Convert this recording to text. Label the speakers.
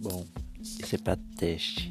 Speaker 1: Bom, esse é para teste.